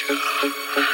wanna